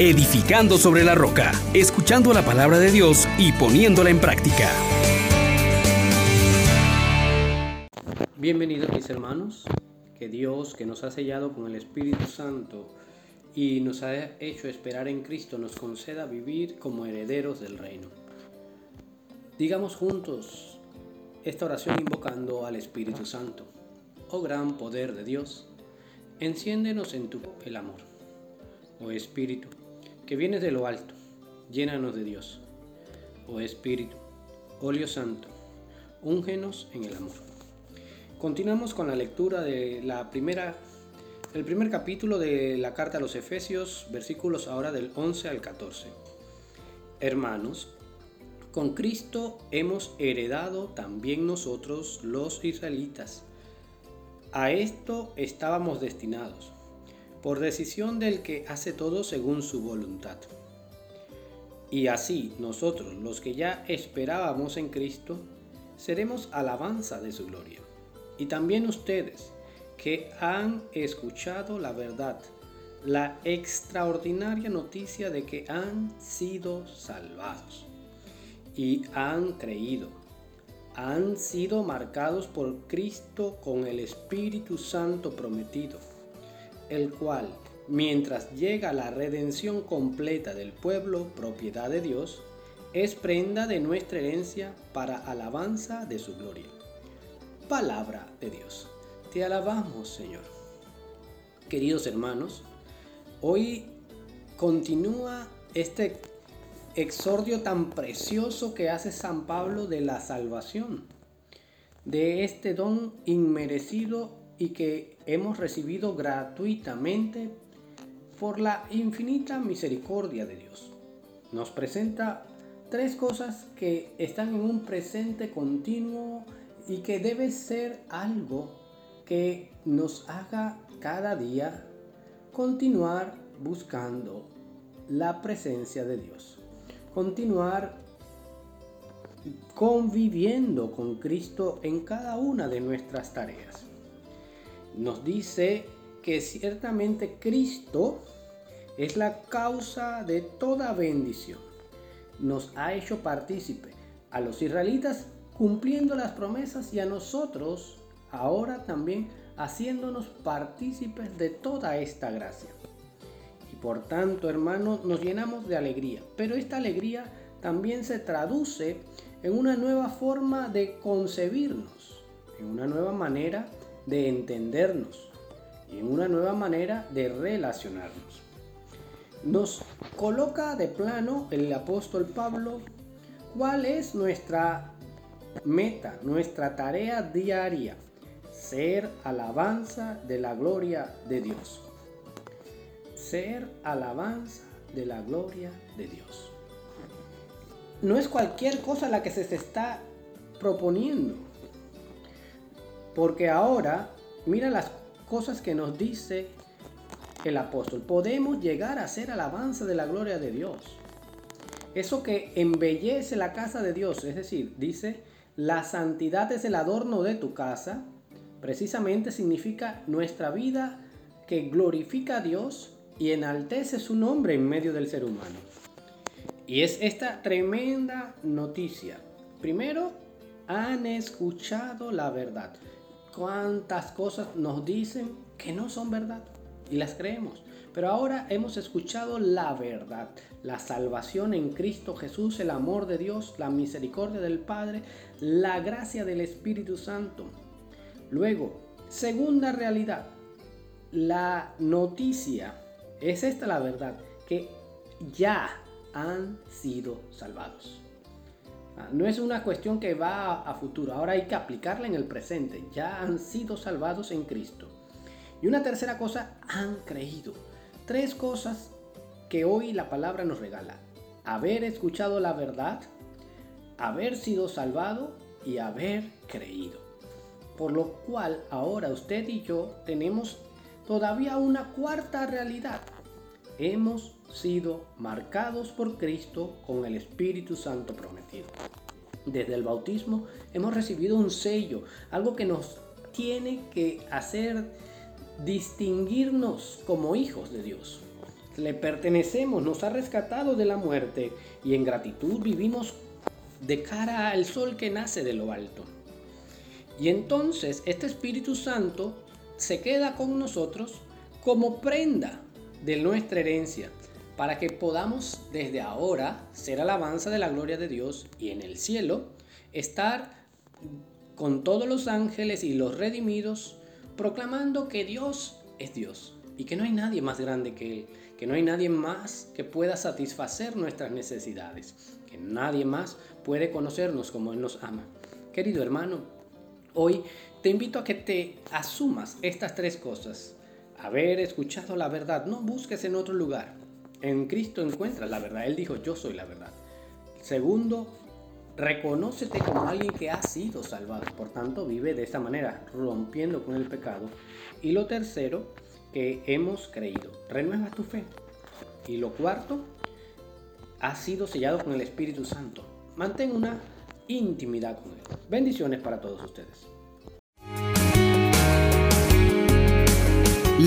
edificando sobre la roca, escuchando la palabra de Dios y poniéndola en práctica. Bienvenidos mis hermanos, que Dios que nos ha sellado con el Espíritu Santo y nos ha hecho esperar en Cristo nos conceda vivir como herederos del reino. Digamos juntos esta oración invocando al Espíritu Santo. Oh gran poder de Dios, enciéndenos en tu el amor. Oh Espíritu, que vienes de lo alto, llénanos de Dios. Oh Espíritu, óleo santo, úngenos en el amor. Continuamos con la lectura de la primera el primer capítulo de la carta a los Efesios, versículos ahora del 11 al 14. Hermanos, con Cristo hemos heredado también nosotros los israelitas. A esto estábamos destinados, por decisión del que hace todo según su voluntad. Y así nosotros, los que ya esperábamos en Cristo, seremos alabanza de su gloria. Y también ustedes, que han escuchado la verdad, la extraordinaria noticia de que han sido salvados y han creído. Han sido marcados por Cristo con el Espíritu Santo prometido, el cual, mientras llega la redención completa del pueblo, propiedad de Dios, es prenda de nuestra herencia para alabanza de su gloria. Palabra de Dios. Te alabamos, Señor. Queridos hermanos, hoy continúa este exordio tan precioso que hace San Pablo de la salvación, de este don inmerecido y que hemos recibido gratuitamente por la infinita misericordia de Dios. Nos presenta tres cosas que están en un presente continuo y que debe ser algo que nos haga cada día continuar buscando la presencia de Dios. Continuar conviviendo con Cristo en cada una de nuestras tareas. Nos dice que ciertamente Cristo es la causa de toda bendición. Nos ha hecho partícipe a los israelitas cumpliendo las promesas y a nosotros ahora también haciéndonos partícipes de toda esta gracia. Y por tanto, hermanos, nos llenamos de alegría. Pero esta alegría también se traduce en una nueva forma de concebirnos, en una nueva manera de entendernos y en una nueva manera de relacionarnos. Nos coloca de plano el apóstol Pablo cuál es nuestra meta, nuestra tarea diaria ser alabanza de la gloria de Dios. Ser alabanza de la gloria de Dios. No es cualquier cosa la que se está proponiendo. Porque ahora, mira las cosas que nos dice el apóstol. Podemos llegar a ser alabanza de la gloria de Dios. Eso que embellece la casa de Dios. Es decir, dice, la santidad es el adorno de tu casa Precisamente significa nuestra vida que glorifica a Dios y enaltece su nombre en medio del ser humano. Y es esta tremenda noticia. Primero, han escuchado la verdad. ¿Cuántas cosas nos dicen que no son verdad? Y las creemos. Pero ahora hemos escuchado la verdad, la salvación en Cristo Jesús, el amor de Dios, la misericordia del Padre, la gracia del Espíritu Santo. Luego, segunda realidad, la noticia, es esta la verdad, que ya han sido salvados. Ah, no es una cuestión que va a futuro, ahora hay que aplicarla en el presente. Ya han sido salvados en Cristo. Y una tercera cosa, han creído. Tres cosas que hoy la palabra nos regala. Haber escuchado la verdad, haber sido salvado y haber creído. Por lo cual ahora usted y yo tenemos todavía una cuarta realidad. Hemos sido marcados por Cristo con el Espíritu Santo prometido. Desde el bautismo hemos recibido un sello, algo que nos tiene que hacer distinguirnos como hijos de Dios. le pertenecemos, nos ha rescatado de la muerte y en gratitud vivimos de cara al sol que nace de lo alto. Y entonces este Espíritu Santo se queda con nosotros como prenda de nuestra herencia, para que podamos desde ahora ser alabanza de la gloria de Dios y en el cielo estar con todos los ángeles y los redimidos proclamando que Dios es Dios y que no hay nadie más grande que Él, que no hay nadie más que pueda satisfacer nuestras necesidades, que nadie más puede conocernos como Él nos ama. Querido hermano, hoy te invito a que te asumas estas tres cosas. Haber escuchado la verdad, no busques en otro lugar. En Cristo encuentras la verdad. Él dijo, yo soy la verdad. Segundo, reconócete como alguien que ha sido salvado. Por tanto, vive de esta manera, rompiendo con el pecado. Y lo tercero, que hemos creído. Renueva tu fe. Y lo cuarto, ha sido sellado con el Espíritu Santo. Mantén una intimidad con Él. Bendiciones para todos ustedes.